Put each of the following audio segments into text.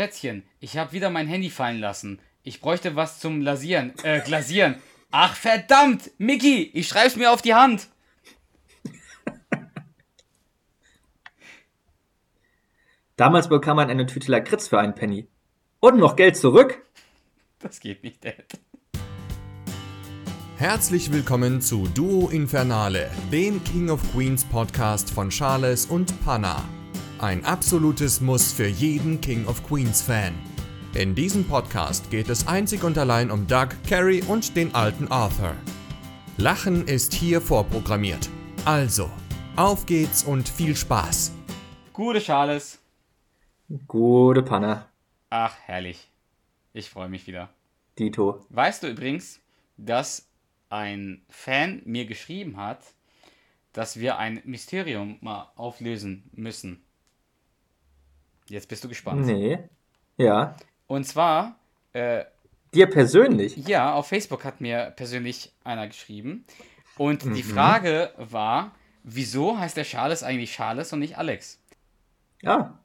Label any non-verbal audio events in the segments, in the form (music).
Schätzchen, ich habe wieder mein Handy fallen lassen. Ich bräuchte was zum Lasieren, äh, Glasieren. Ach verdammt, Mickey, ich schreib's mir auf die Hand. Damals bekam man eine Tüte Lakritz für einen Penny. Und noch Geld zurück? Das geht nicht, Dad. Herzlich willkommen zu Duo Infernale, dem King of Queens Podcast von Charles und Panna. Ein absolutes Muss für jeden King of Queens Fan. In diesem Podcast geht es einzig und allein um Doug, Carrie und den alten Arthur. Lachen ist hier vorprogrammiert. Also, auf geht's und viel Spaß. Gute Charles. Gute Panne. Ach, herrlich. Ich freue mich wieder. Dito. Weißt du übrigens, dass ein Fan mir geschrieben hat, dass wir ein Mysterium mal auflösen müssen. Jetzt bist du gespannt. Nee. Ja. Und zwar, äh, Dir persönlich? ja, auf Facebook hat mir persönlich einer geschrieben. Und die Mhm. Frage war, wieso heißt der Charles eigentlich Charles und nicht Alex? Ja.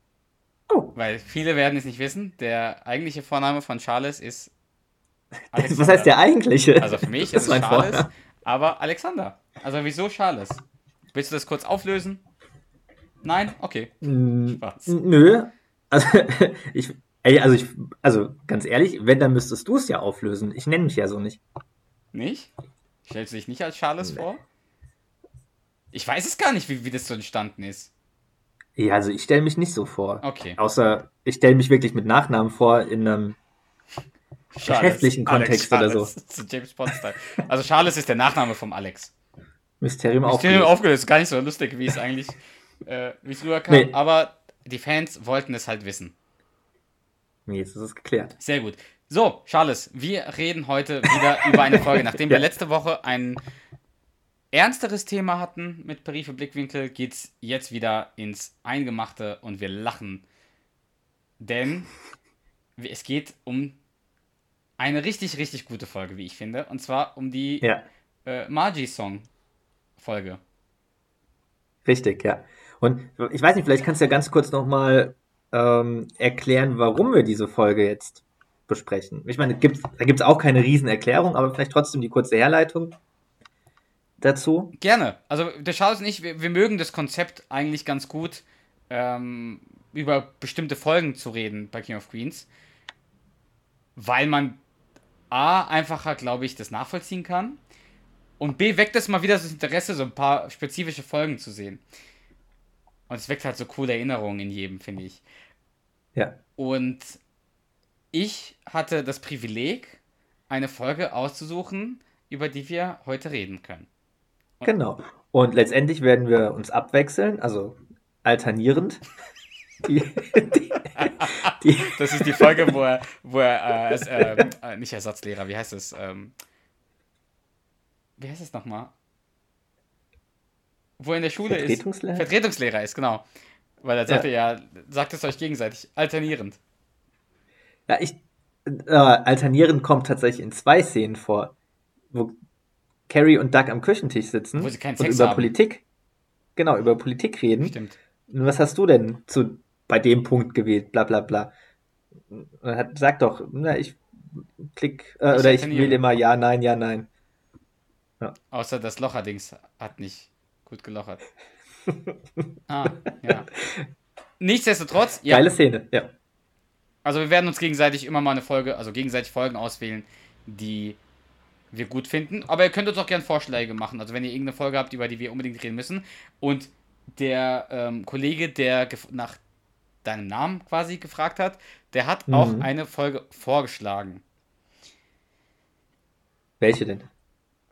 Oh. Weil viele werden es nicht wissen, der eigentliche Vorname von Charles ist (laughs) Was heißt der eigentliche? Also für mich Das ist es mein Charles, Vorname. aber Alexander. Also wieso Charles? Willst du das kurz auflösen? Nein? Okay. Mm, Spaß. Nö. Also, (laughs) ich, also, ich, also, ganz ehrlich, wenn, dann müsstest du es ja auflösen. Ich nenne mich ja so nicht. Nicht? Stellst du dich nicht als Charles vor? Ich weiß es gar nicht, wie, wie das so entstanden ist. Ja, also ich stelle mich nicht so vor. Okay. Außer ich stelle mich wirklich mit Nachnamen vor in einem. Geschäftlichen Kontext oder so. (laughs) James Bond. Also Charles ist der Nachname vom Alex. Mysterium Mysterium aufgelöst. aufgelöst. Gar nicht so lustig, wie es eigentlich, äh, wie es rüberkam. Nee. Aber die Fans wollten es halt wissen. Jetzt ist es geklärt. Sehr gut. So, Charles, wir reden heute wieder (laughs) über eine Folge. Nachdem wir Ja. letzte Woche ein ernsteres Thema hatten mit Briefe Blickwinkel, geht's jetzt wieder ins Eingemachte und wir lachen. Denn es geht um eine richtig, richtig gute Folge, wie ich finde. Und zwar um die Ja, äh, Margie-Song-Folge. richtig, ja. Und ich weiß nicht, vielleicht kannst du ja ganz kurz nochmal ähm, erklären, warum wir diese Folge jetzt besprechen. Ich meine, gibt's, da gibt es auch keine Riesenerklärung, aber vielleicht trotzdem die kurze Herleitung dazu. Gerne. Also der und ich, wir, wir mögen das Konzept eigentlich ganz gut, ähm, über bestimmte Folgen zu reden bei King of Queens. Weil man A, einfacher, glaube ich, das nachvollziehen kann. Und B, weckt es mal wieder das Interesse, so ein paar spezifische Folgen zu sehen. Und es weckt halt so coole Erinnerungen in jedem, finde ich. Ja. Und ich hatte das Privileg, eine Folge auszusuchen, über die wir heute reden können. Genau. Und letztendlich werden wir uns abwechseln, also alternierend. (laughs) Die, die, die, Das ist die Folge, wo er, wo er äh, ähm, äh, nicht Ersatzlehrer, wie heißt es? Ähm, wie heißt es nochmal? Wo er in der Schule Vertretungslehrer? ist. Vertretungslehrer ist, genau. Weil er sagte ja, sagt es euch gegenseitig, alternierend. ja, ich, äh, alternierend kommt tatsächlich in zwei Szenen vor, wo Carrie und Doug am Küchentisch sitzen Wo sie keinen und Sex über haben. Politik, genau, über Politik reden. Stimmt. Und was hast du denn zu, bei dem Punkt gewählt? Bla bla bla. Und hat, sag doch, na, ich klick, äh, Ich oder ich wähle immer ja, nein, ja, nein. Außer das Locherdings hat nicht gut gelochert. (laughs) ah, ja. Nichtsdestotrotz, ja. Geile Szene, ja. Also wir werden uns gegenseitig immer mal eine Folge, also gegenseitig Folgen auswählen, die wir gut finden. Aber ihr könnt uns auch gerne Vorschläge machen. Also wenn ihr irgendeine Folge habt, über die wir unbedingt reden müssen. Und der ähm, Kollege, der nach deinem Namen quasi gefragt hat, der hat auch Mhm. eine Folge vorgeschlagen. Welche denn?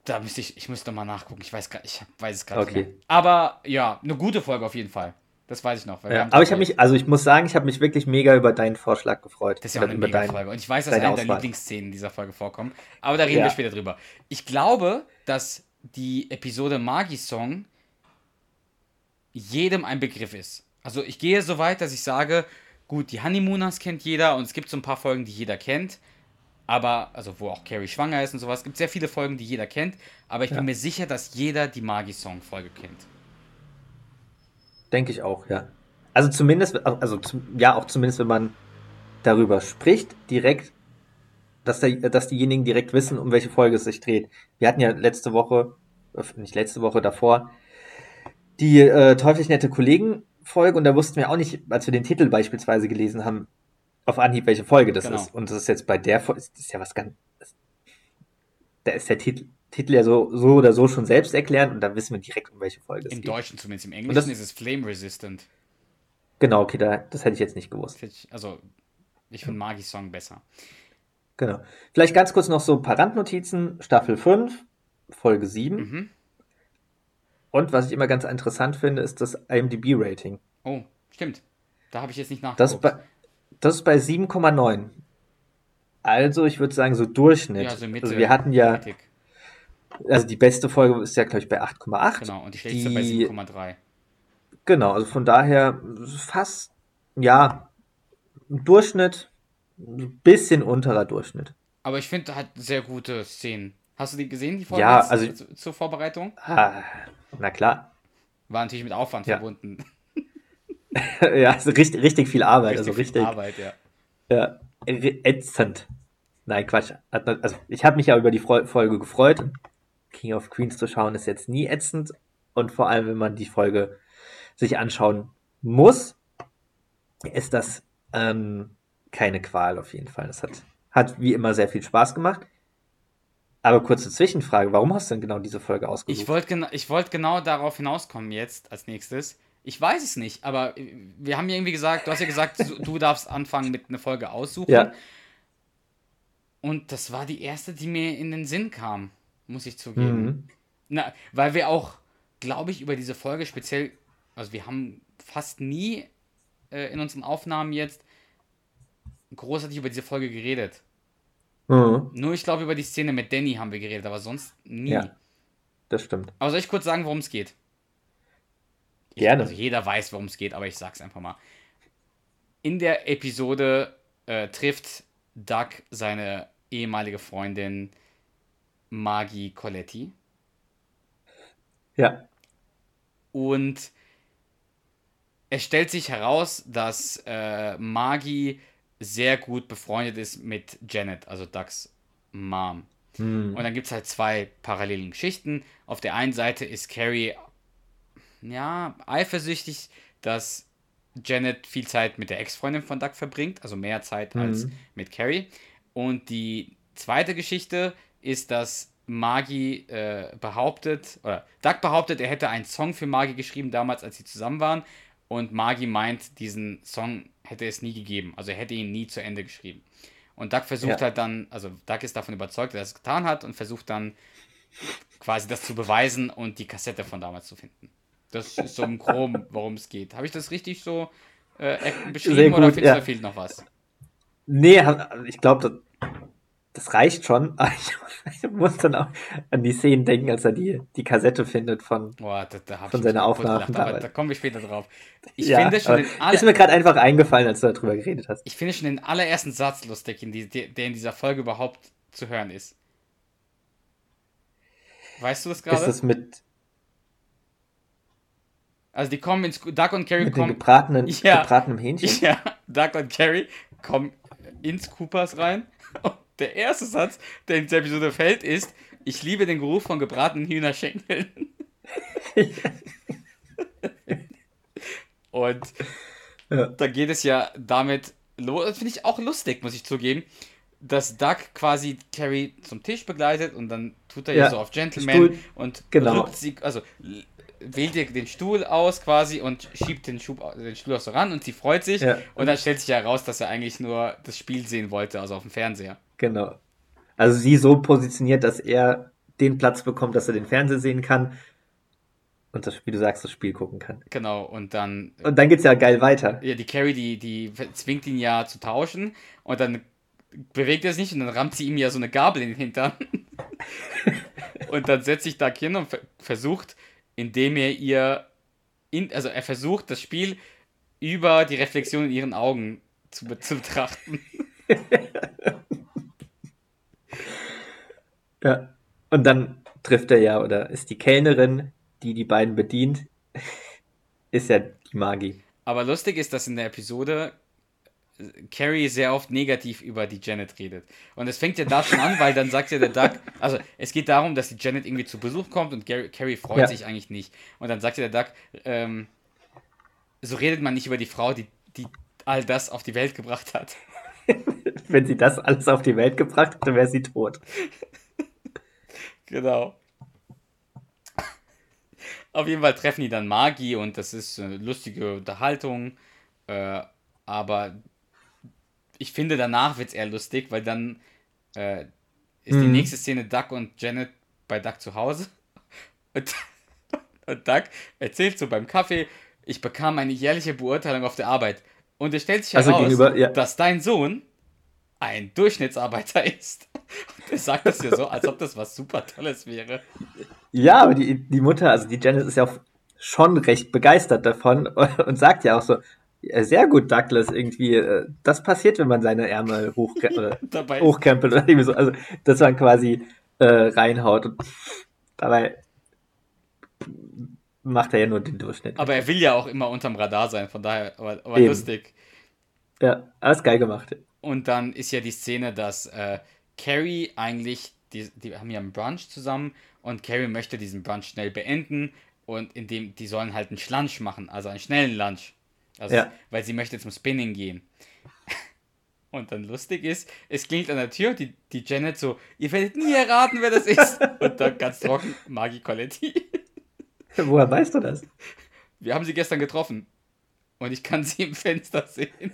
Da müsste ich, ich müsste mal nachgucken. Ich weiß, gar- ich weiß es gerade Okay. nicht mehr. Aber ja, eine gute Folge auf jeden Fall. Das weiß ich noch. Ja, aber ich habe mich, also ich muss sagen, ich habe mich wirklich mega über deinen Vorschlag gefreut. Das ist ja auch eine über mega deinen- Folge. Und ich weiß, dass eine der. Lieblingsszenen dieser Folge vorkommen. Aber da reden Ja. wir später drüber. Ich glaube, dass die Episode Magi-Song jedem ein Begriff ist. Also ich gehe so weit, dass ich sage, gut, die Honeymooners kennt jeder und es gibt so ein paar Folgen, die jeder kennt. Aber, also wo auch Carrie schwanger ist und sowas, es gibt sehr viele Folgen, die jeder kennt. Aber ich Ja. bin mir sicher, dass jeder die Magi-Song-Folge kennt. Denke ich auch, ja. Also zumindest, also ja, auch zumindest, wenn man darüber spricht, direkt, dass, der, dass diejenigen direkt wissen, um welche Folge es sich dreht. Wir hatten ja letzte Woche, äh, nicht letzte Woche davor, die äh, teuflisch nette Kollegen-Folge und da wussten wir auch nicht, als wir den Titel beispielsweise gelesen haben, auf Anhieb, welche Folge das Genau. ist. Und das ist jetzt bei der Folge, das ist ja was ganz, das, da ist der Titel, Titel ja so, so oder so schon selbst erklärt und da wissen wir direkt, um welche Folge es Im geht. Deutschen zumindest. Im das- Englischen ist es Flame Resistant. Genau, okay, da, das hätte ich jetzt nicht gewusst. Also, ich finde Magis Song besser. Genau. Vielleicht ganz kurz noch so ein paar Randnotizen. Staffel 5, Folge 7. Mhm. Und was ich immer ganz interessant finde, ist das IMDb-Rating. Oh, stimmt. Da habe ich jetzt nicht Das, nachgeguckt. bei- das ist bei 7,9. Also, ich würde sagen, so Durchschnitt. ja, so Mitte. also, wir hatten ja, mittig. also die beste Folge ist ja, glaube ich, bei 8,8. Genau, und die schlechteste bei die- 7,3. Genau, also von daher fast, ja, Durchschnitt, ein bisschen unterer Durchschnitt. Aber ich finde, hat sehr gute Szenen. Hast du die gesehen, die Folge Ja, also- zu- zur Vorbereitung? Ah, na klar. War natürlich mit Aufwand Ja. verbunden. (laughs) ja, also richtig, richtig viel Arbeit. also viel richtig. Arbeit, ja. Ja, ätzend. Nein, Quatsch. Also, ich habe mich ja über die Folge gefreut. King of Queens zu schauen ist jetzt nie ätzend. Und vor allem, wenn man die Folge sich anschauen muss, ist das ähm, keine Qual auf jeden Fall. Das hat, hat wie immer sehr viel Spaß gemacht. Aber kurze Zwischenfrage, warum hast du denn genau diese Folge ausgesucht? Ich wollte gena ich wollt genau darauf hinauskommen jetzt als nächstes. Ich weiß es nicht, aber äh, wir haben ja irgendwie gesagt, du hast ja gesagt, du, du darfst anfangen mit einer Folge aussuchen. Ja. Und das war die erste, die mir in den Sinn kam, muss ich zugeben. Mhm. Na, weil wir auch, glaube ich, über diese Folge speziell, also wir haben fast nie äh, in unseren Aufnahmen jetzt großartig über diese Folge geredet. Mhm. Nur ich glaube, über die Szene mit Danny haben wir geredet, aber sonst nie. Ja. Das stimmt. Aber soll ich kurz sagen, worum es geht? Ich, Gerne. Also jeder weiß, worum es geht, aber ich sag's einfach mal. In der Episode äh, trifft Doug seine ehemalige Freundin Maggie Coletti Ja. und es stellt sich heraus, dass äh, Maggie sehr gut befreundet ist mit Janet, also Dougs Mom. Mhm. Und dann gibt es halt zwei parallelen Geschichten. Auf der einen Seite ist Carrie ja eifersüchtig, dass Janet viel Zeit mit der Ex-Freundin von Doug verbringt, also mehr Zeit als Mhm. mit Carrie. Und die zweite Geschichte ist, dass Maggie äh, behauptet, oder Doug behauptet, er hätte einen Song für Maggie geschrieben damals, als sie zusammen waren. Und Maggie meint, diesen Song hätte es nie gegeben. Also er hätte ihn nie zu Ende geschrieben. Und Doug versucht Ja. halt dann, also Doug ist davon überzeugt, dass er es getan hat und versucht dann quasi das zu beweisen und die Kassette von damals zu finden. Das ist so im Groben, worum es geht. Habe ich das richtig so äh, beschrieben Sehr oder gut, findest du, ja. da fehlt noch was? Nee, ich glaube, das, das reicht schon. Ich, (laughs) ich muss dann auch an die Szenen denken, als er die, die Kassette findet von. Boah, da, da Von seiner Aufnahme da kommen wir später drauf. Ich Ja, finde schon aller, ist mir gerade einfach eingefallen, als du darüber geredet hast. ich finde schon den allerersten Satz lustig, in die, der in dieser Folge überhaupt zu hören ist. Weißt du das Ist gerade? das mit, Also die kommen ins Doug und Carrie mit kommen gebratenen, (laughs) Ja. gebratenen Hähnchen? Ja, Doug und Carrie kommen ins Coopers rein. (laughs) Und der erste Satz, der in dieser Episode fällt, ist: Ich liebe den Geruch von gebratenen Hühnerschenkeln. (laughs) und Ja. da geht es ja damit los. Das finde ich auch lustig, muss ich zugeben. Dass Doug quasi Carrie zum Tisch begleitet und dann tut er ja, so auf Gentleman Stuhl, und genau. sie, also wählt ihr den Stuhl aus quasi und schiebt den, Schub, den Stuhl auch so ran und sie freut sich. Ja. Und dann stellt sich ja heraus, dass er eigentlich nur das Spiel sehen wollte, also auf dem Fernseher. Genau. Also sie so positioniert, dass er den Platz bekommt, dass er den Fernseher sehen kann und das, wie du sagst, das Spiel gucken kann. Genau, und dann, Und dann geht's ja geil weiter. ja, die Carrie, die, die zwingt ihn ja zu tauschen und dann bewegt er es nicht und dann rammt sie ihm ja so eine Gabel in den Hintern. (laughs) und dann setzt sich Doug hin und ver versucht, indem er ihr, in, also er versucht, das Spiel über die Reflexion in ihren Augen zu, zu betrachten. (laughs) Ja. Und dann trifft er ja, oder ist die Kellnerin, die die beiden bedient, (laughs) ist ja die Maggie. Aber lustig ist, dass in der Episode Carrie sehr oft negativ über die Janet redet. Und es fängt ja da schon an, weil dann sagt ja der Doug, also es geht darum, dass die Janet irgendwie zu Besuch kommt und Gary, Carrie freut ja. sich eigentlich nicht. Und dann sagt ja der Doug, ähm, so redet man nicht über die Frau, die, die all das auf die Welt gebracht hat. (laughs) Wenn sie das alles auf die Welt gebracht hätte, wäre sie tot. genau. Auf jeden Fall treffen die dann Magi und das ist eine lustige Unterhaltung. Äh, aber ich finde, danach wird es eher lustig, weil dann äh, ist mhm. die nächste Szene Duck und Janet bei Duck zu Hause. (laughs) Und, und Duck erzählt so beim Kaffee, ich bekam eine jährliche Beurteilung auf der Arbeit. Und es stellt sich also heraus, ja. dass dein Sohn ein Durchschnittsarbeiter (laughs) ist. Und er sagt das ja so, als ob das was super Tolles wäre. Ja, aber die, die Mutter, also die Janet ist ja auch schon recht begeistert davon (laughs) und sagt ja auch so, sehr gut, Douglas, irgendwie. Äh, das passiert, wenn man seine Ärmel (laughs) hochkrempelt oder irgendwie so. Also, dass man quasi äh, reinhaut. Und dabei macht er ja nur den Durchschnitt. Aber er will ja auch immer unterm Radar sein, von daher, aber, aber lustig. Ja, alles geil gemacht. Und dann ist ja die Szene, dass äh, Carrie eigentlich, die, die haben ja einen Brunch zusammen und Carrie möchte diesen Brunch schnell beenden und indem die sollen halt einen Schlunch machen, also einen schnellen Lunch. Also, ja. weil sie möchte zum Spinning gehen. (laughs) Und dann lustig ist, es klingt an der Tür, die, die Janet so, ihr werdet nie erraten, wer das ist. (laughs) Und dann ganz trocken, Magi Coletti. (laughs) Woher weißt du das? Wir haben sie gestern getroffen. Und ich kann sie im Fenster sehen.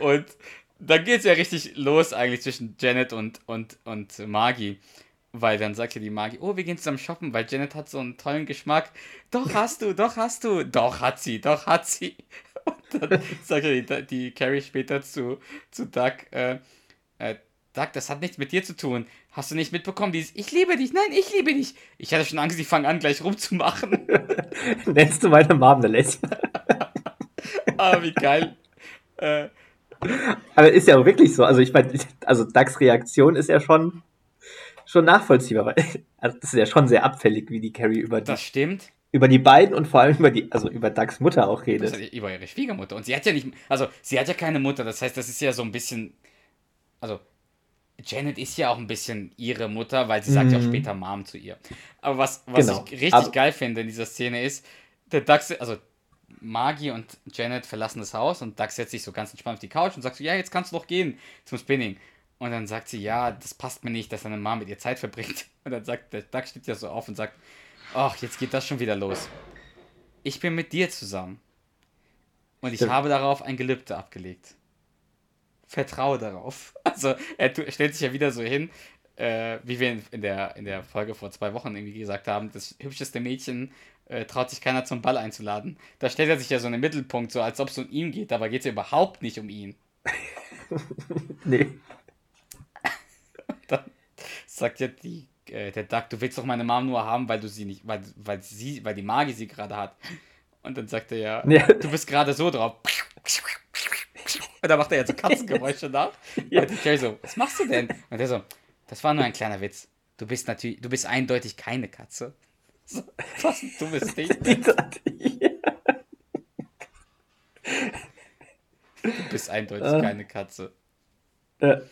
und dann geht es ja richtig los eigentlich zwischen Janet und, und, und Magi. Weil dann sagt ja die Magi, oh, wir gehen zusammen shoppen, weil Janet hat so einen tollen Geschmack. Doch hast du, doch hast du. Doch hat sie, doch hat sie. (laughs) Und dann sagt ja die, die Carrie später zu, zu Doug, äh, äh, Doug, das hat nichts mit dir zu tun. Hast du nicht mitbekommen, dieses Ich liebe dich, nein, ich liebe dich. Ich hatte schon Angst, die fangen an, gleich rumzumachen. (laughs) Nennst du meine Mom eine Lesbe? ah, wie geil. Äh, aber ist ja auch wirklich so. Also ich meine, also Dougs Reaktion ist ja schon schon nachvollziehbar, weil (laughs) also das ist ja schon sehr abfällig, wie die Carrie über die, das stimmt. über die beiden und vor allem über die, also über Ducks Mutter auch redet. Das über ihre Schwiegermutter. Und sie hat ja nicht, also sie hat ja keine Mutter, das heißt, das ist ja so ein bisschen, also Janet ist ja auch ein bisschen ihre Mutter, weil sie sagt ja auch mhm. später Mom zu ihr. Aber was, was genau. ich richtig Aber geil finde in dieser Szene ist, der Dax, also Magi und Janet verlassen das Haus und Dax setzt sich so ganz entspannt auf die Couch und sagt so, ja, jetzt kannst du doch gehen zum Spinning. Und dann sagt sie, ja, das passt mir nicht, dass seine Mama mit ihr Zeit verbringt. (laughs) Und dann sagt der Duck steht ja so auf und sagt, ach, jetzt geht das schon wieder los. Ich bin mit dir zusammen. Und ich Stimmt. habe darauf ein Gelübde abgelegt. Vertraue darauf. (laughs) Also er stellt sich ja wieder so hin, äh, wie wir in, der, in der Folge vor zwei Wochen irgendwie gesagt haben, das hübscheste Mädchen äh, traut sich keiner zum Ball einzuladen. Da stellt er sich ja so in den Mittelpunkt, so als ob es um ihn geht, aber geht es ja überhaupt nicht um ihn. (laughs) nee sagt ja die, äh, der Duck, du willst doch meine Mom nur haben, weil du sie nicht, weil, weil sie, weil die Magie sie gerade hat. Und dann sagt er ja, ja. du bist gerade so drauf. Und dann macht er ja so Katzengeräusche nach. (laughs) Ja. Und ich so, was machst du denn? Und er so, das war nur ein kleiner Witz. Du bist natürlich, du bist eindeutig keine Katze. So, was ein dummes Ding. (laughs) Du bist eindeutig ah. keine Katze. Ja.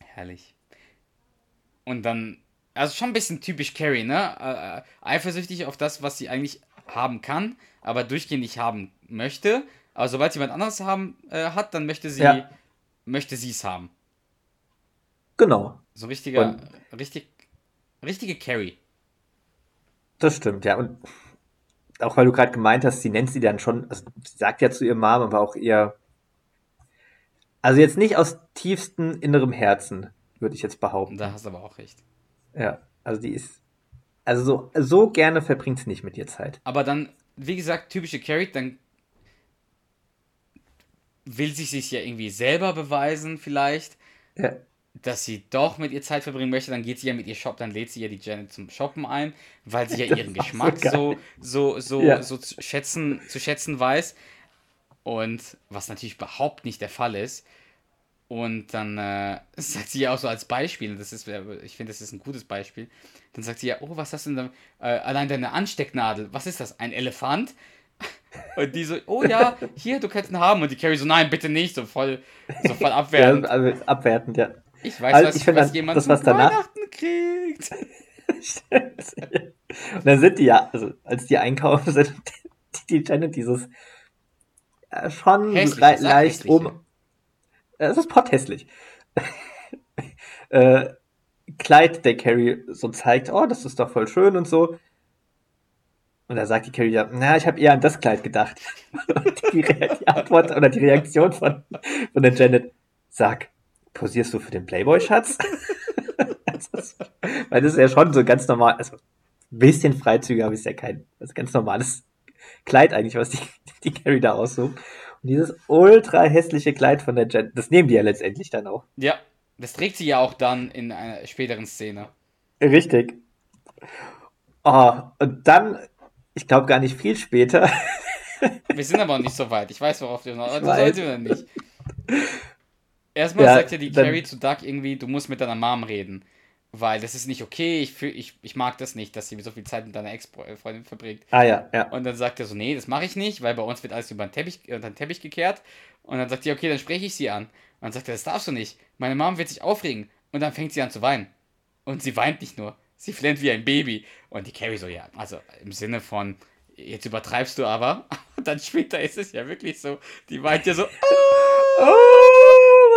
Herrlich. Und dann, also schon ein bisschen typisch Carrie, ne? Äh, äh, eifersüchtig auf das, was sie eigentlich haben kann, aber durchgehend nicht haben möchte. Aber sobald sie jemand anderes haben äh, hat, dann möchte sie ja. möchte sie es haben. Genau. So richtiger, und richtig, richtige Carrie. Das stimmt, ja. Und auch weil du gerade gemeint hast, sie nennt sie dann schon, also sie sagt ja zu ihrem Mom, aber auch ihr also jetzt nicht aus tiefstem innerem Herzen, würde ich jetzt behaupten. Da hast du aber auch recht. Ja, also die ist. Also so, so gerne verbringt sie nicht mit ihr Zeit. Aber dann, wie gesagt, typische Carrie, dann will sie sich ja irgendwie selber beweisen, vielleicht. Ja. Dass sie doch mit ihr Zeit verbringen möchte, dann geht sie ja mit ihr Shop, dann lädt sie ja die Janet zum Shoppen ein, weil sie ja (laughs) ihren Geschmack so, so, so, ja. so zu, schätzen, zu schätzen weiß. Und was natürlich überhaupt nicht der Fall ist. Und dann äh, (laughs) sagt sie ja auch so als Beispiel, das ist, ich finde, das ist ein gutes Beispiel. Dann sagt sie ja, oh, was hast du denn da? Äh, allein deine Anstecknadel, was ist das? Ein Elefant? (laughs) Und die so, oh ja, hier, du kannst ihn haben. Und die Carrie so, nein, bitte nicht, so voll, so voll (laughs) abwertend. Ja, also abwertend, ja. Ich weiß, Also was, ich was dann, jemand das, was danach- Weihnachten kriegt. Und dann sind die ja, also als die einkaufen sind, die, die Janet dieses äh, schon le leicht um. Äh, Es ist potthässlich. (laughs) äh, Kleid der Carrie so zeigt, oh, das ist doch voll schön und so. Und da sagt die Carrie ja, na, ich habe eher an das Kleid gedacht. (laughs) Und die, die Antwort oder die Reaktion von, von der Janet, sag, posierst du für den Playboy-Schatz? (laughs) Weil das ist ja schon so ganz normal, also ein bisschen Freizüge, aber ist ja kein, ist ganz normales Kleid eigentlich, was die, die Carrie da aussucht. Dieses ultra hässliche Kleid von der Janet, das nehmen die ja letztendlich dann auch. Ja, das trägt sie ja auch dann in einer späteren Szene. Richtig. Oh, und dann, ich glaube gar nicht viel später, (laughs) Wir sind aber noch nicht so weit. Ich weiß, worauf du noch. Das weiß. sollte wir nicht. Erstmal Ja, sagt ja die Carrie zu Doug irgendwie, du musst mit deiner Mom reden. Weil das ist nicht okay. Ich, fühl, ich, ich mag das nicht, dass sie so viel Zeit mit deiner Ex-Freundin verbringt. ah ja, ja, Und dann sagt er so, nee, das mache ich nicht, weil bei uns wird alles über den Teppich, unter den Teppich gekehrt. Und dann sagt sie, okay, dann spreche ich sie an. Und dann sagt er, das darfst du nicht. Meine Mom wird sich aufregen. Und dann fängt sie an zu weinen. Und sie weint nicht nur. Sie flennt wie ein Baby. Und die Carrie so, ja, also im Sinne von, jetzt übertreibst du aber. (laughs) Und dann später ist es ja wirklich so, die weint ja so, Oh, (laughs)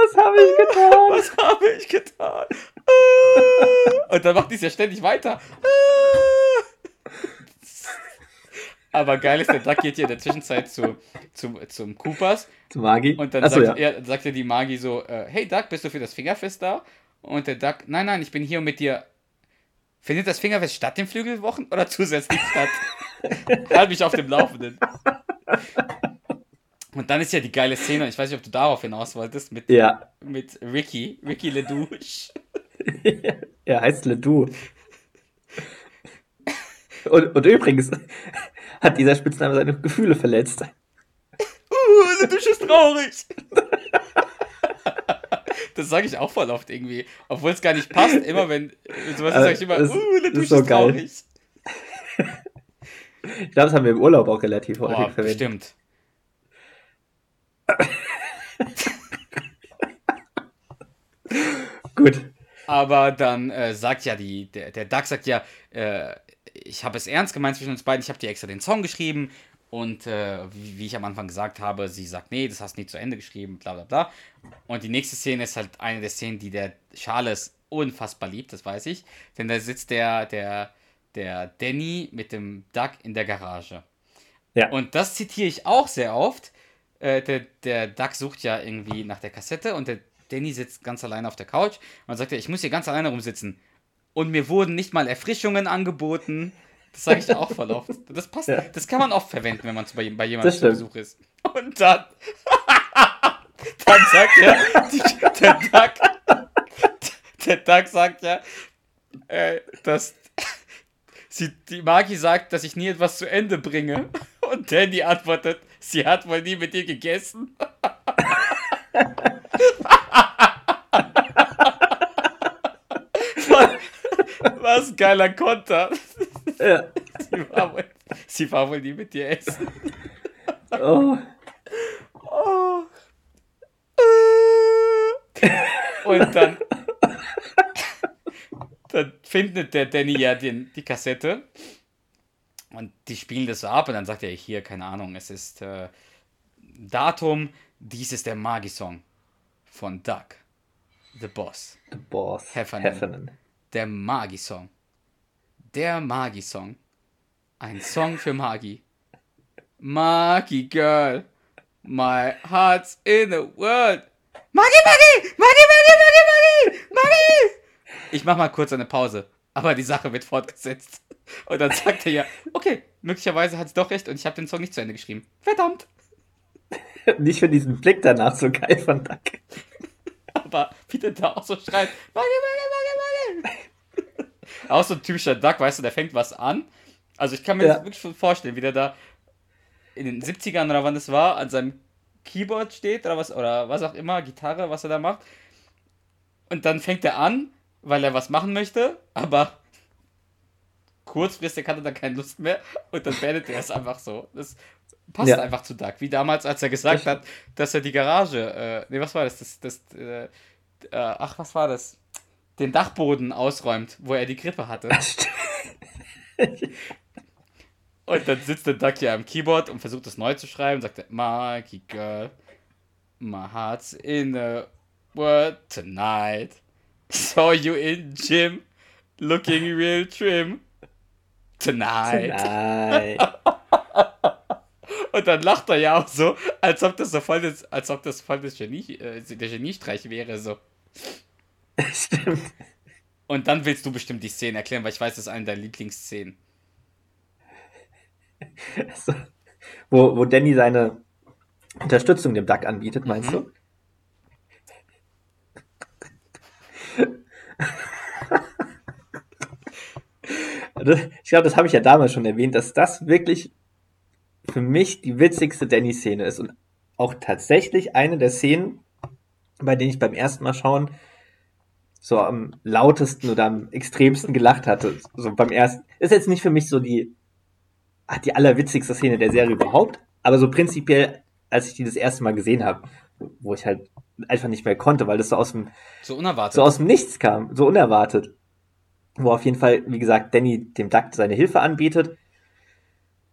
was habe ich getan? was habe ich getan? Ah. Und dann macht die es ja ständig weiter. Ah. Aber geil ist, der Duck geht ja in der Zwischenzeit zu, zu, zum Coopers Zu Magi? und dann Achso, sagt, ja. er, sagt ja die Magi so, äh, hey Duck, bist du für das Fingerfest da? Und der Duck, nein, nein, ich bin hier um mit dir. Findet das Fingerfest statt den Flügelwochen oder zusätzlich statt? (laughs) halt mich auf dem Laufenden. Und dann ist ja die geile Szene, ich weiß nicht, ob du darauf hinaus wolltest, mit, Ja, mit Ricky, Ricky LeDouche. (laughs) er heißt Ledoux. Und, und übrigens hat dieser Spitzname seine Gefühle verletzt. Uh, LeDouche ist traurig. Das sage ich auch voll oft irgendwie. Obwohl es gar nicht passt. Immer wenn sowas sage ich immer, Das- uh, LeDouche ist so ist geil. traurig. Ich glaube, das haben wir im Urlaub auch relativ häufig Boah, verwendet. bestimmt. Gut. Aber dann äh, sagt ja die, der, der Duck sagt ja, äh, ich habe es ernst gemeint zwischen uns beiden, ich habe dir extra den Song geschrieben und äh, wie, wie ich am Anfang gesagt habe, sie sagt, nee, das hast du nicht zu Ende geschrieben, bla bla bla. Und die nächste Szene ist halt eine der Szenen, die der Charles unfassbar liebt, das weiß ich. Denn da sitzt der, der, der Danny mit dem Duck in der Garage. Ja. Und das zitiere ich auch sehr oft. Äh, der, der Duck sucht ja irgendwie nach der Kassette und der Danny sitzt ganz alleine auf der Couch und dann sagt er, ich muss hier ganz alleine rumsitzen. Und mir wurden nicht mal Erfrischungen angeboten. Das sage ich auch voll oft. Das passt. Ja. Das kann man oft verwenden, wenn man bei, bei jemandem zu. Besuch ist. Und dann, (laughs) dann sagt die, der Duck, der Duck sagt ja, äh, dass sie, die Magi sagt, dass ich nie etwas zu Ende bringe. Und Danny antwortet, sie hat wohl nie mit dir gegessen. (laughs) Was ein geiler Konter. Ja. Sie war, wohl, sie war wohl nie mit dir essen. Oh. Oh. Und dann, dann findet der Danny ja den, die Kassette und die spielen das so ab und dann sagt er hier, keine Ahnung, es ist äh, Datum, dies ist der Magi-Song von Doug, The Boss. The Boss. Heffernan. Heffernan. Der Magi-Song. Der Magi-Song. Ein Song für Magi. Magi Girl. My heart's in the world. Magi, Magi! Magi, Magi, Magi, Magi! Magi! Ich mach mal kurz eine Pause. Aber die Sache wird fortgesetzt. Und dann sagt er ja, okay, möglicherweise hat sie doch recht und ich habe den Song nicht zu Ende geschrieben. Verdammt. Nicht für diesen Blick danach so geil von Duck. Aber wie der da auch so schreit, Magi, Magi, Magi, Magi. auch so ein typischer Duck, weißt du, der fängt was an. Also ich kann mir Ja. das wirklich schon vorstellen, wie der da in den 70ern oder wann es war, an seinem Keyboard steht oder was, oder was auch immer, Gitarre, was er da macht. Und dann fängt er an, weil er was machen möchte, aber kurzfristig hat er dann keine Lust mehr und dann beendet er es einfach so. Das passt Ja. einfach zu Doug. Wie damals, als er gesagt hat, dass er die Garage, äh, nee, was war das? das, das äh, äh, ach, was war das? Den Dachboden ausräumt, wo er die Grippe hatte. Und dann sitzt der Doug ja am Keyboard und versucht das neu zu schreiben. Sagt er, Girl, my heart's in a word tonight. Saw you in gym, looking real trim. Tonight. Nein. (laughs) Und dann lacht er ja auch so, als ob das so voll das, als ob das voll das Genie, äh, der Geniestreich wäre, so. (laughs) Stimmt. Und dann willst du bestimmt die Szene erklären, weil ich weiß, das ist eine deiner Lieblingsszenen. (laughs) So. Wo, wo Danny seine Unterstützung dem Duck anbietet, meinst du? Das- ich glaube, das habe ich ja damals schon erwähnt, dass das wirklich für mich die witzigste Danny-Szene ist und auch tatsächlich eine der Szenen, bei denen ich beim ersten Mal schauen so am lautesten oder am extremsten gelacht hatte. So beim ersten. Ist jetzt nicht für mich so die, ah, die allerwitzigste Szene der Serie überhaupt, aber so prinzipiell, als ich die das erste Mal gesehen habe, wo ich halt einfach nicht mehr konnte, weil das so aus dem, So unerwartet. so aus dem Nichts kam, so unerwartet. Wo auf jeden Fall, wie gesagt, Danny dem Duck seine Hilfe anbietet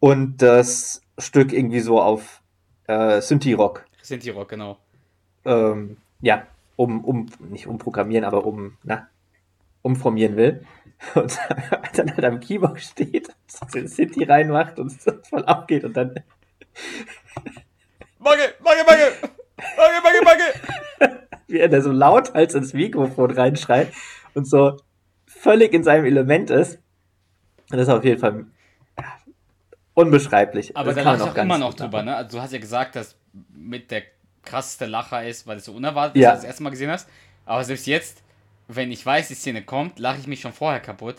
und das Stück irgendwie so auf äh, Synthie-Rock Sind die Rock, genau. ähm, ja, um, um, nicht umprogrammieren, aber um, na, umformieren will. (laughs) Und (laughs) dann halt am Keyboard steht, den City reinmacht und es voll abgeht und dann, Magge, Magge, Magge! Magge, Magge, Magge! wie er da so laut als ins Mikrofon reinschreit und so völlig in seinem Element ist. Das ist auf jeden Fall unbeschreiblich. Aber Das da kann man auch ganz immer noch drüber, ne? Also du hast ja gesagt, dass mit der krasseste Lacher ist, weil es so unerwartet Ja. ist, als du das erste Mal gesehen hast. Aber selbst jetzt, wenn ich weiß, die Szene kommt, lache ich mich schon vorher kaputt.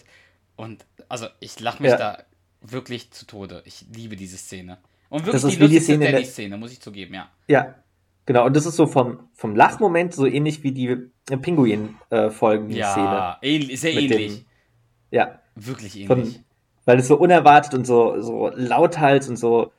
Und also ich lache mich Ja. da wirklich zu Tode. Ich liebe diese Szene. Und wirklich Das ist die wie die Szene Danny-Szene, muss ich zugeben, ja. Ja, genau. Und das ist so vom, vom Lachmoment so ähnlich wie die äh, Pinguin-Folgen-Szene. Ja, ähnlich, sehr ähnlich. dem- ja, Wirklich von, ähnlich. weil es so unerwartet und so, so lauthals und so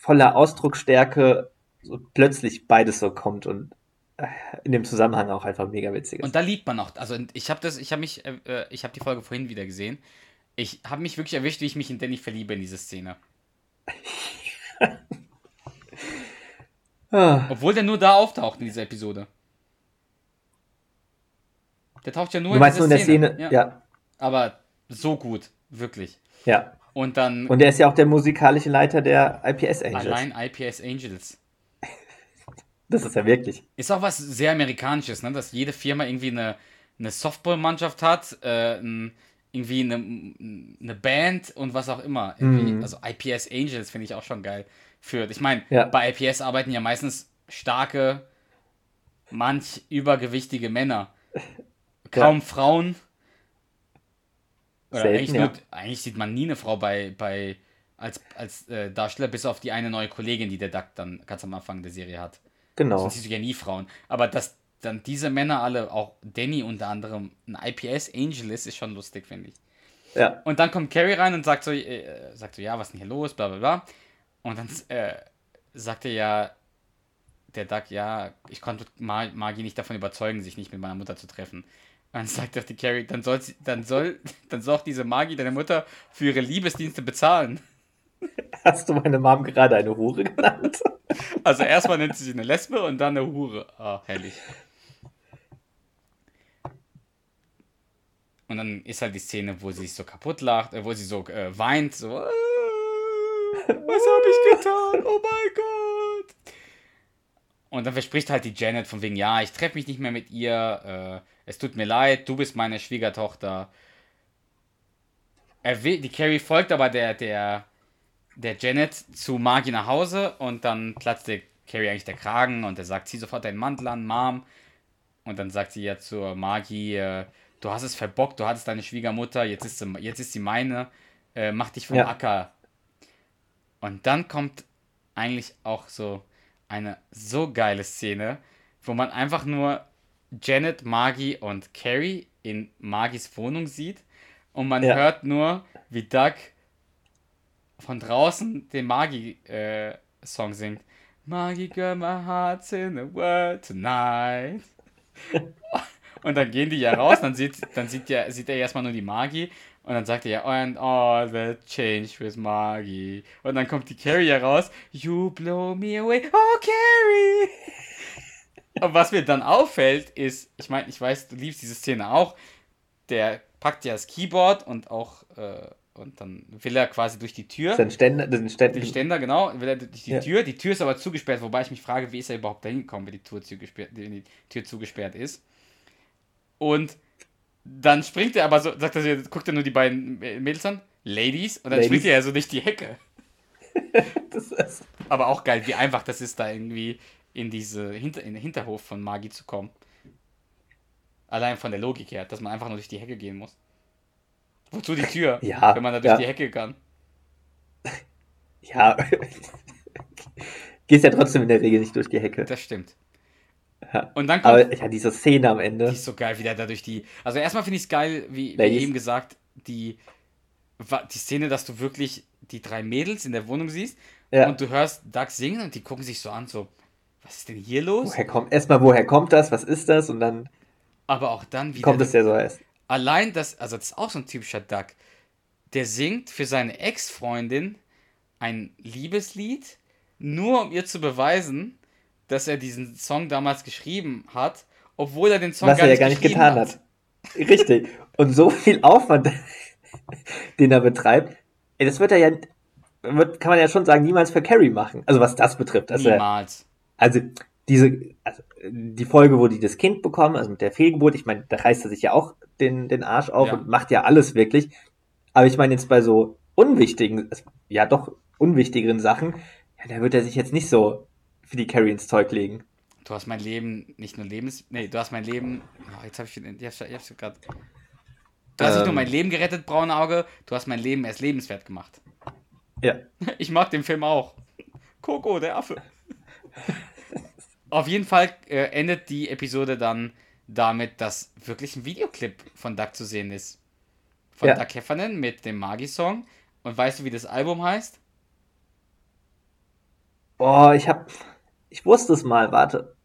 voller Ausdrucksstärke so plötzlich beides so kommt und äh, in dem Zusammenhang auch einfach mega witzig ist. Und da liebt man auch. Also ich habe das, ich habe mich, äh, äh, ich habe die Folge vorhin wieder gesehen. Ich habe mich wirklich erwischt, wie ich mich in Danny verliebe in diese Szene. (laughs) ah, Obwohl der nur da auftaucht in dieser Episode. Der taucht ja nur du meinst nur dieser in der Szene? Ja. Ja. Aber so gut, wirklich. ja, Und dann Und er ist ja auch der musikalische Leiter der IPS Angels. allein IPS Angels. (laughs) Das ist er wirklich. Ist auch was sehr Amerikanisches, ne? dass jede Firma irgendwie eine, eine Softball-Mannschaft hat, äh, ein, irgendwie eine, eine Band und was auch immer. Mhm. Also IPS Angels finde ich auch schon geil. Für, ich meine, Ja. bei IPS arbeiten ja meistens starke, manch übergewichtige Männer. (laughs) Kaum Frauen. Oder Selten, eigentlich, ja. nur, eigentlich sieht man nie eine Frau bei, bei als, als äh, Darsteller, bis auf die eine neue Kollegin, die der Duck dann ganz am Anfang der Serie hat. Genau. Sonst siehst du ja nie Frauen. Aber dass dann diese Männer alle, auch Danny unter anderem, ein IPS Angel ist, ist schon lustig, finde ich. Ja. Und dann kommt Carrie rein und sagt so, äh, sagt so, ja, was ist denn hier los, bla bla bla. Und dann äh, sagt er ja, der Duck, ja, ich konnte Ma- Maggie nicht davon überzeugen, sich nicht mit meiner Mutter zu treffen. Und dann sagt doch die Carrie, dann soll, sie, dann soll, (laughs) dann soll auch diese Maggie, deine Mutter, für ihre Liebesdienste bezahlen. Hast du meine Mom gerade eine Hure genannt? Also erstmal nennt sie sich eine Lesbe und dann eine Hure. Ah, herrlich. Und dann ist halt die Szene, wo sie sich so kaputt lacht, äh, wo sie so äh, weint, so, äh, was habe ich getan? Oh mein Gott. Und dann verspricht halt die Janet von wegen, ja, ich treffe mich nicht mehr mit ihr, äh, es tut mir leid, du bist meine Schwiegertochter. Er will, die Carrie folgt aber der, der, der Janet zu Margie nach Hause und dann platzt der Carrie eigentlich der Kragen und er sagt, zieh sofort deinen Mantel an, Mom. Und dann sagt sie ja zur Margie, äh, du hast es verbockt, du hattest deine Schwiegermutter, jetzt ist sie, jetzt ist sie meine, äh, mach dich vom Ja. Acker. Und dann kommt eigentlich auch so eine so geile Szene, wo man einfach nur Janet, Margie und Carrie in Margies Wohnung sieht und man Ja. hört nur, wie Doug von draußen den Magi-Song singt. Magi girl, my heart's in the world tonight. (laughs) und dann gehen die ja raus, dann sieht, dann sieht, ja, sieht er erstmal nur die Magi und dann sagt er ja, and all that change with Magi. Und dann kommt die Carrie raus, you blow me away, oh Carrie! (laughs) Und was mir dann auffällt, ist, ich meine, ich weiß, du liebst diese Szene auch, der packt ja das Keyboard und auch, äh, und dann will er quasi durch die Tür. Den Ständer, den Ständer. Den Ständer, genau, will er durch die ja. Tür. Die Tür ist aber zugesperrt, wobei ich mich frage, wie ist er überhaupt da hingekommen, wenn die Tür zugesperrt, wenn die Tür zugesperrt ist. Und dann springt er aber so, sagt er, guckt er nur die beiden Mädels an, Ladies, und dann Ladies. springt er ja so durch die Hecke. (laughs) aber auch geil, wie einfach das ist, da irgendwie in diese Hinter in den Hinterhof von Magi zu kommen. Allein von der Logik her, dass man einfach nur durch die Hecke gehen muss. Wozu die Tür, ja, wenn man da durch ja. die Hecke kann? Ja. (laughs) Gehst ja trotzdem in der Regel nicht durch die Hecke. Das stimmt. Ja. Und dann kommt. Aber ja, diese Szene am Ende. Die ist so geil, wie der da durch die. Also erstmal finde ich es geil, wie, wie eben gesagt, die, die Szene, dass du wirklich die drei Mädels in der Wohnung siehst ja. und du hörst Doug singen und die gucken sich so an, so, was ist denn hier los? Woher kommt, erstmal, woher kommt das? Was ist das? Und dann. Aber auch dann wieder. Kommt es ja so erst. Allein das, also das ist auch so ein typischer Duck. Der singt für seine Ex-Freundin ein Liebeslied, nur um ihr zu beweisen, dass er diesen Song damals geschrieben hat, obwohl er den Song Was gar, er nicht, ja gar nicht getan hat. hat. Richtig. Und so viel Aufwand, (laughs) den er betreibt, das wird er ja, wird, kann man ja schon sagen, niemals für Carrie machen. Also was das betrifft. Also niemals. also diese, also die Folge, wo die das Kind bekommen, also mit der Fehlgeburt, ich meine, da reißt er sich ja auch den, den Arsch auf ja. und macht ja alles wirklich. Aber ich meine jetzt bei so unwichtigen, ja doch unwichtigeren Sachen, ja, da wird er sich jetzt nicht so für die Carrie ins Zeug legen. Du hast mein Leben nicht nur Lebens... Nee, du hast mein Leben... Oh, jetzt habe ich... Ich hab's, ich hab's gerade... Du hast ähm, nicht nur mein ähm. Leben gerettet, braune Auge, du hast mein Leben erst lebenswert gemacht. Ja. (laughs) Ich mag den Film auch. Coco, der Affe. Auf jeden Fall äh, endet die Episode dann damit, dass wirklich ein Videoclip von Duck zu sehen ist. Von ja. Duck Heffernan mit dem Magi-Song. Und weißt du, wie das Album heißt? Boah, ich hab. Ich wusste es mal, warte.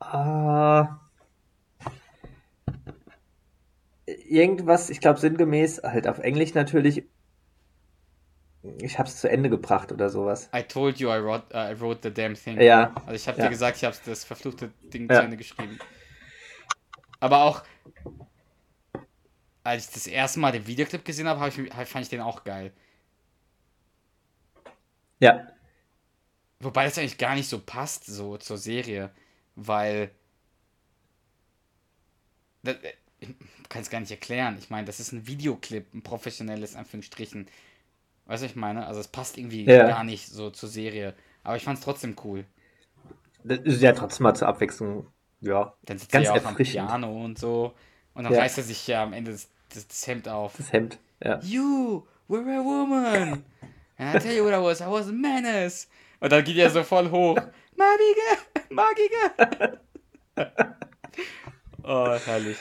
Ah. Irgendwas, ich glaube sinngemäß, halt auf Englisch natürlich ich habe es zu Ende gebracht oder sowas. I told you I wrote, uh, I wrote the damn thing. Ja. Also ich habe ja. dir gesagt, ich habe das verfluchte Ding ja. zu Ende geschrieben. Aber auch, als ich das erste Mal den Videoclip gesehen habe, hab ich, fand ich den auch geil. Ja. Wobei das eigentlich gar nicht so passt, so zur Serie, weil. Das, ich kann es gar nicht erklären. Ich meine, das ist ein Videoclip, ein professionelles, Anführungsstrichen. Weißt du, ich meine? Also es passt irgendwie ja. gar nicht so zur Serie. Aber ich fand es trotzdem cool. Das ist ja trotzdem mal zur Abwechslung, ja. Dann sitzt ganz er ja auch am Piano und so. Und dann ja. reißt er sich ja am Ende das, das, das, Hemd auf. Das Hemd, ja. You were a woman. And I tell you what I was, I was a menace. Und dann geht er so voll hoch. (laughs) Magige, Magige. (laughs) oh, herrlich.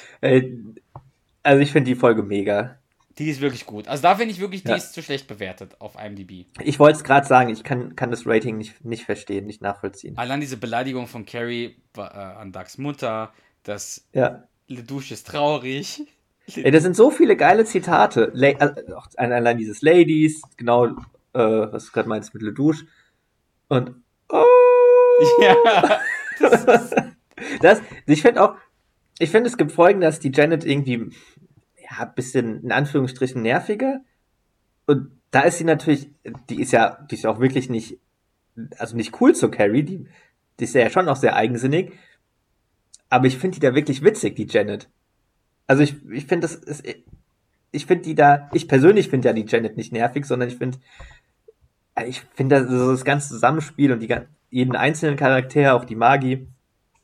Also ich finde die Folge mega. Die ist wirklich gut. Also da finde ich wirklich, die ja. ist zu schlecht bewertet auf IMDb. Ich wollte es gerade sagen, ich kann, kann das Rating nicht, nicht verstehen, nicht nachvollziehen. Allein diese Beleidigung von Carrie äh, an Ducks Mutter, das ja. Ledouche ist traurig. Ey, da sind so viele geile Zitate. La also, allein dieses Ladies, genau, äh, was du gerade meinst mit Ledouche. Und (laughs) oh! Ja. Das, das ich finde auch, ich finde, es gibt Folgen, dass die Janet irgendwie ja, bisschen in Anführungsstrichen nerviger. Und da ist sie natürlich, die ist ja, die ist ja auch wirklich nicht, also nicht cool zu Carrie, die, die ist ja schon auch sehr eigensinnig. Aber ich finde die da wirklich witzig, die Janet. Also ich, ich finde das ist, ich finde die da, ich persönlich finde ja die Janet nicht nervig, sondern ich finde, ich finde das, das ganze Zusammenspiel und die, jeden einzelnen Charakter, auch die Magie,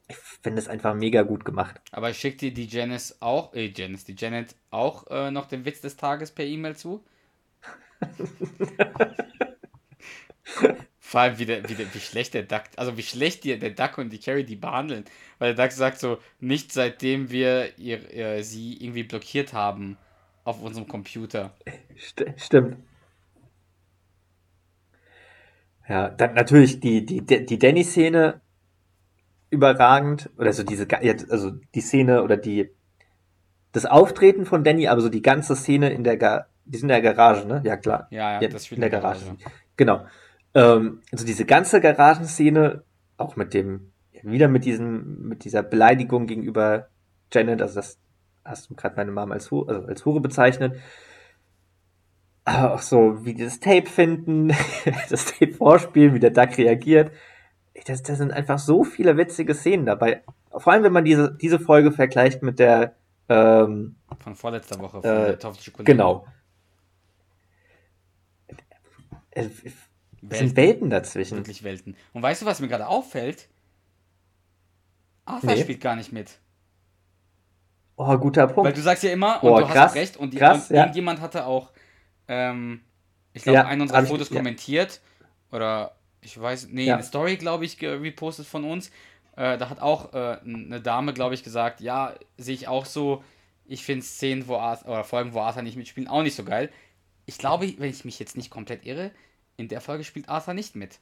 ich finde es einfach mega gut gemacht. Aber schickt dir die Janice auch, äh, Janice, die Janet auch äh, noch den Witz des Tages per E-Mail zu? (laughs) Vor allem, wie, der, wie, der, wie schlecht der Duck, also wie schlecht die, der Duck und die Carrie die behandeln. Weil der Duck sagt so, nicht seitdem wir ihr, ihr, sie irgendwie blockiert haben auf unserem Computer. St stimmt. Ja, dann natürlich die, die, die Danny-Szene überragend. Oder so diese, also die Szene oder die, das Auftreten von Danny, aber so die ganze Szene in der, Ga die sind in der Garage, ne? Ja, klar. Ja, ja, Ja, das in der Garage. Genau. Ähm, also diese ganze Garagenszene, auch mit dem, wieder mit diesem, mit dieser Beleidigung gegenüber Janet, also das hast du gerade meine Mom als, Hu also als Hure bezeichnet. Aber auch so, wie die das Tape finden, (laughs) das Tape vorspielen, wie der Duck reagiert. Das, das sind einfach so viele witzige Szenen dabei. Vor allem, wenn man diese, diese Folge vergleicht mit der, ähm, Von vorletzter Woche, von Äh, der toxische Kollegin. genau. Es es sind Welten dazwischen. Wirklich Welten. Und weißt du, was mir gerade auffällt? Arthur Nee. spielt gar nicht mit. Oh, guter Weil Punkt. du sagst ja immer, und du hast krass, auch recht, und, krass, und ja. irgendjemand hatte auch, ähm, ich glaube, Ja, einen unserer ich- Fotos ja. kommentiert, oder ich weiß, nee, Ja. eine Story, glaube ich, repostet von uns. Äh, da hat auch äh, eine Dame, glaube ich, gesagt, ja, sehe ich auch so, ich finde Szenen, wo Arthur, oder Folgen, wo Arthur nicht mitspielt, auch nicht so geil. Ich glaube, wenn ich mich jetzt nicht komplett irre, in der Folge spielt Arthur nicht mit.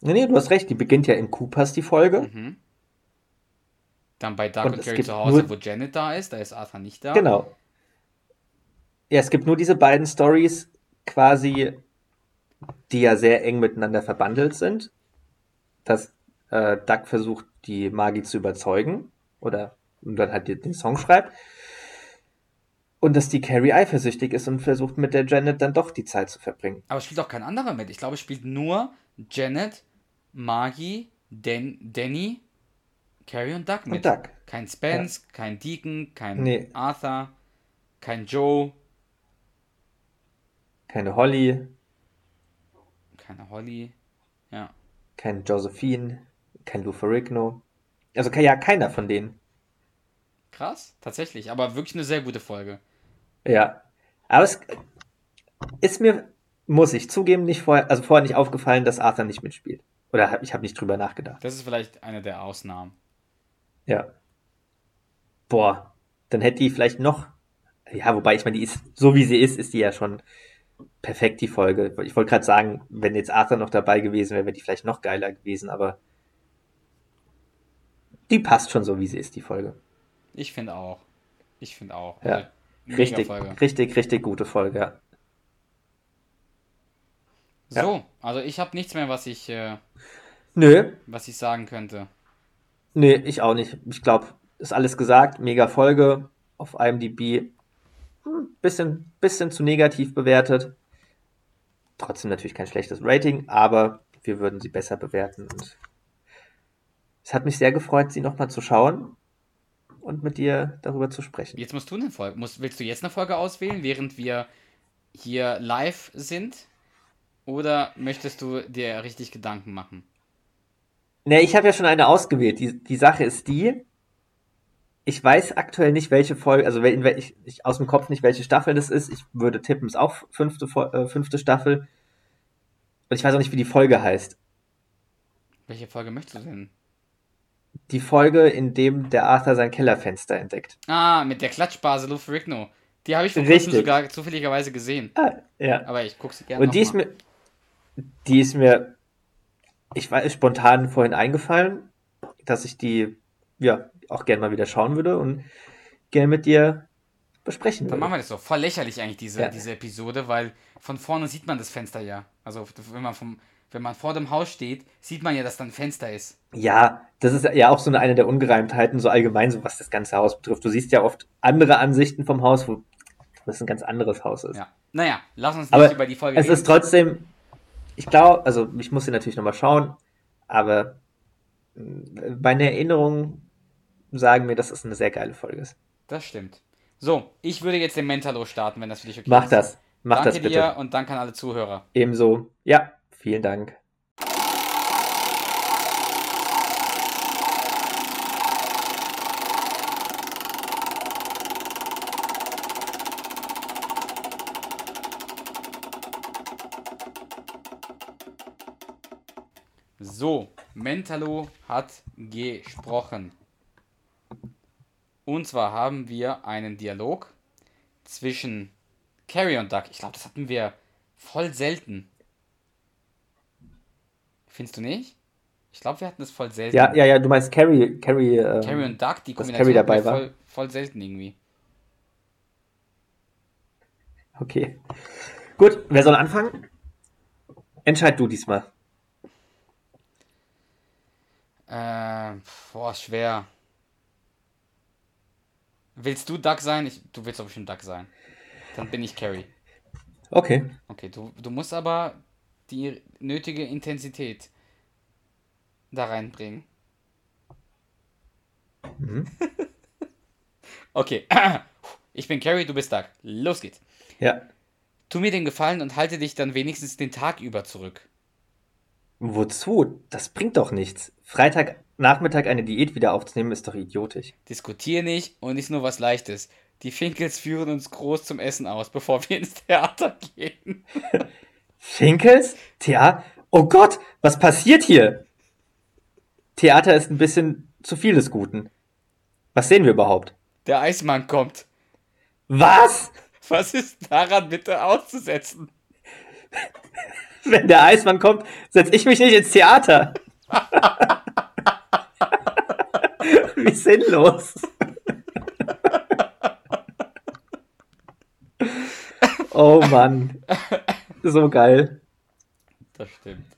Nee, nee, du hast recht, die beginnt ja in Coopers, die Folge. Mhm. Dann bei Doug Und und, Carrie zu Hause, wo Janet da ist, da ist Arthur nicht da. Genau. Ja, es gibt nur diese beiden Stories quasi, die ja sehr eng miteinander verbandelt sind. Dass äh, Doug versucht, die Magi zu überzeugen oder und dann halt den Song schreibt. Und dass die Carrie eifersüchtig ist und versucht mit der Janet dann doch die Zeit zu verbringen. Aber es spielt auch kein anderer mit. Ich glaube, es spielt nur Janet, Margie, Dan Danny, Carrie und Doug mit. Und Doug. Kein Spence, kein Deacon, kein Nee. Arthur, kein Joe, Keine Holly, keine Holly. Ja. kein Josephine, kein Lou Ferrigno. Also ja, keiner von denen. Krass, tatsächlich. Aber wirklich eine sehr gute Folge. Ja. Aber es ist mir, muss ich zugeben, nicht vorher, also vorher nicht aufgefallen, dass Arthur nicht mitspielt. Oder ich habe nicht drüber nachgedacht. Das ist vielleicht eine der Ausnahmen. Ja. Boah, dann hätte die vielleicht noch, ja, wobei ich meine, die ist, so wie sie ist, ist die ja schon perfekt, die Folge. Ich wollte gerade sagen, wenn jetzt Arthur noch dabei gewesen wäre, wäre die vielleicht noch geiler gewesen, aber die passt schon so, wie sie ist, die Folge. Ich finde auch. Ich finde auch. Ja. Also, Richtig, Folge. richtig, richtig gute Folge, ja. Ja. So, also ich habe nichts mehr, was ich, äh, Nö, was ich sagen könnte. Nee, ich auch nicht. Ich glaube, ist alles gesagt. Mega Folge auf IMDb. Hm, bisschen, bisschen zu negativ bewertet. Trotzdem natürlich kein schlechtes Rating, aber wir würden sie besser bewerten. Und es hat mich sehr gefreut, sie nochmal zu schauen und mit dir darüber zu sprechen. Jetzt musst du eine Folge. Musst, willst du jetzt eine Folge auswählen, während wir hier live sind? Oder möchtest du dir richtig Gedanken machen? Ne, ich habe ja schon eine ausgewählt. Die, die Sache ist die, ich weiß aktuell nicht, welche Folge, also in ich, ich aus dem Kopf nicht, welche Staffel das ist. Ich würde tippen, es ist auch fünfte, äh, fünfte Staffel. Und ich weiß auch nicht, wie die Folge heißt. Welche Folge möchtest du denn? Die Folge, in dem der Arthur sein Kellerfenster entdeckt. Ah, mit der Klatschbase Lou Ferrigno. Die habe ich vor kurzem sogar zufälligerweise gesehen. Ah, ja. Aber ich gucke sie gerne Und die ist mal. mir, die ist mir, ich weiß, spontan vorhin eingefallen, dass ich die, ja, auch gerne mal wieder schauen würde und gerne mit dir besprechen Dann würde. machen wir das so. Voll lächerlich eigentlich, diese, Ja. diese Episode, weil von vorne sieht man das Fenster ja. Also wenn man vom, wenn man vor dem Haus steht, sieht man ja, dass da ein Fenster ist. Ja, das ist ja auch so eine, eine der Ungereimtheiten, so allgemein, so was das ganze Haus betrifft. Du siehst ja oft andere Ansichten vom Haus, wo das ein ganz anderes Haus ist. Ja. Naja, lass uns nicht Aber über die Folge es ist trotzdem, ich glaube, also ich muss sie natürlich nochmal schauen, aber meine Erinnerungen sagen mir, dass es eine sehr geile Folge ist. Das stimmt. So, ich würde jetzt den Mentalo starten, wenn das für dich okay Mach ist. das, mach Danke das bitte. dir und danke an alle Zuhörer. Ebenso. Ja, vielen Dank. So, Mentalo hat gesprochen. Und zwar haben wir einen Dialog zwischen Carrie und Doug. Ich glaube, das hatten wir voll selten. Findest du nicht? Ich glaube, wir hatten das voll selten. Ja, ja, ja, du meinst Carrie, Carrie, ähm, Carrie und Doug, die Kombination Carrie dabei war. voll, voll selten irgendwie. Okay. Gut, wer soll anfangen? Entscheid du diesmal. Äh, boah, schwer. Willst du Duck sein? Ich, du willst doch bestimmt Duck sein. Dann bin ich Carrie. Okay. Okay, du, du musst aber die nötige Intensität da reinbringen. Mhm. (laughs) okay. (clears throat) Ich bin Carrie, du bist Duck. Los geht's. Ja. Tu mir den Gefallen und halte dich dann wenigstens den Tag über zurück. Wozu? Das bringt doch nichts. Freitagnachmittag eine Diät wieder aufzunehmen, ist doch idiotisch. Diskutier nicht und ist nur was Leichtes. Die Finkels führen uns groß zum Essen aus, bevor wir ins Theater gehen. (laughs) Finkels? Tja, oh Gott, was passiert hier? Theater ist ein bisschen zu viel des Guten. Was sehen wir überhaupt? Der Eismann kommt. Was? Was ist daran bitte auszusetzen? (laughs) Wenn der Eismann kommt, setze ich mich nicht ins Theater. (laughs) Wie sinnlos. (laughs) oh Mann. So geil. Das stimmt.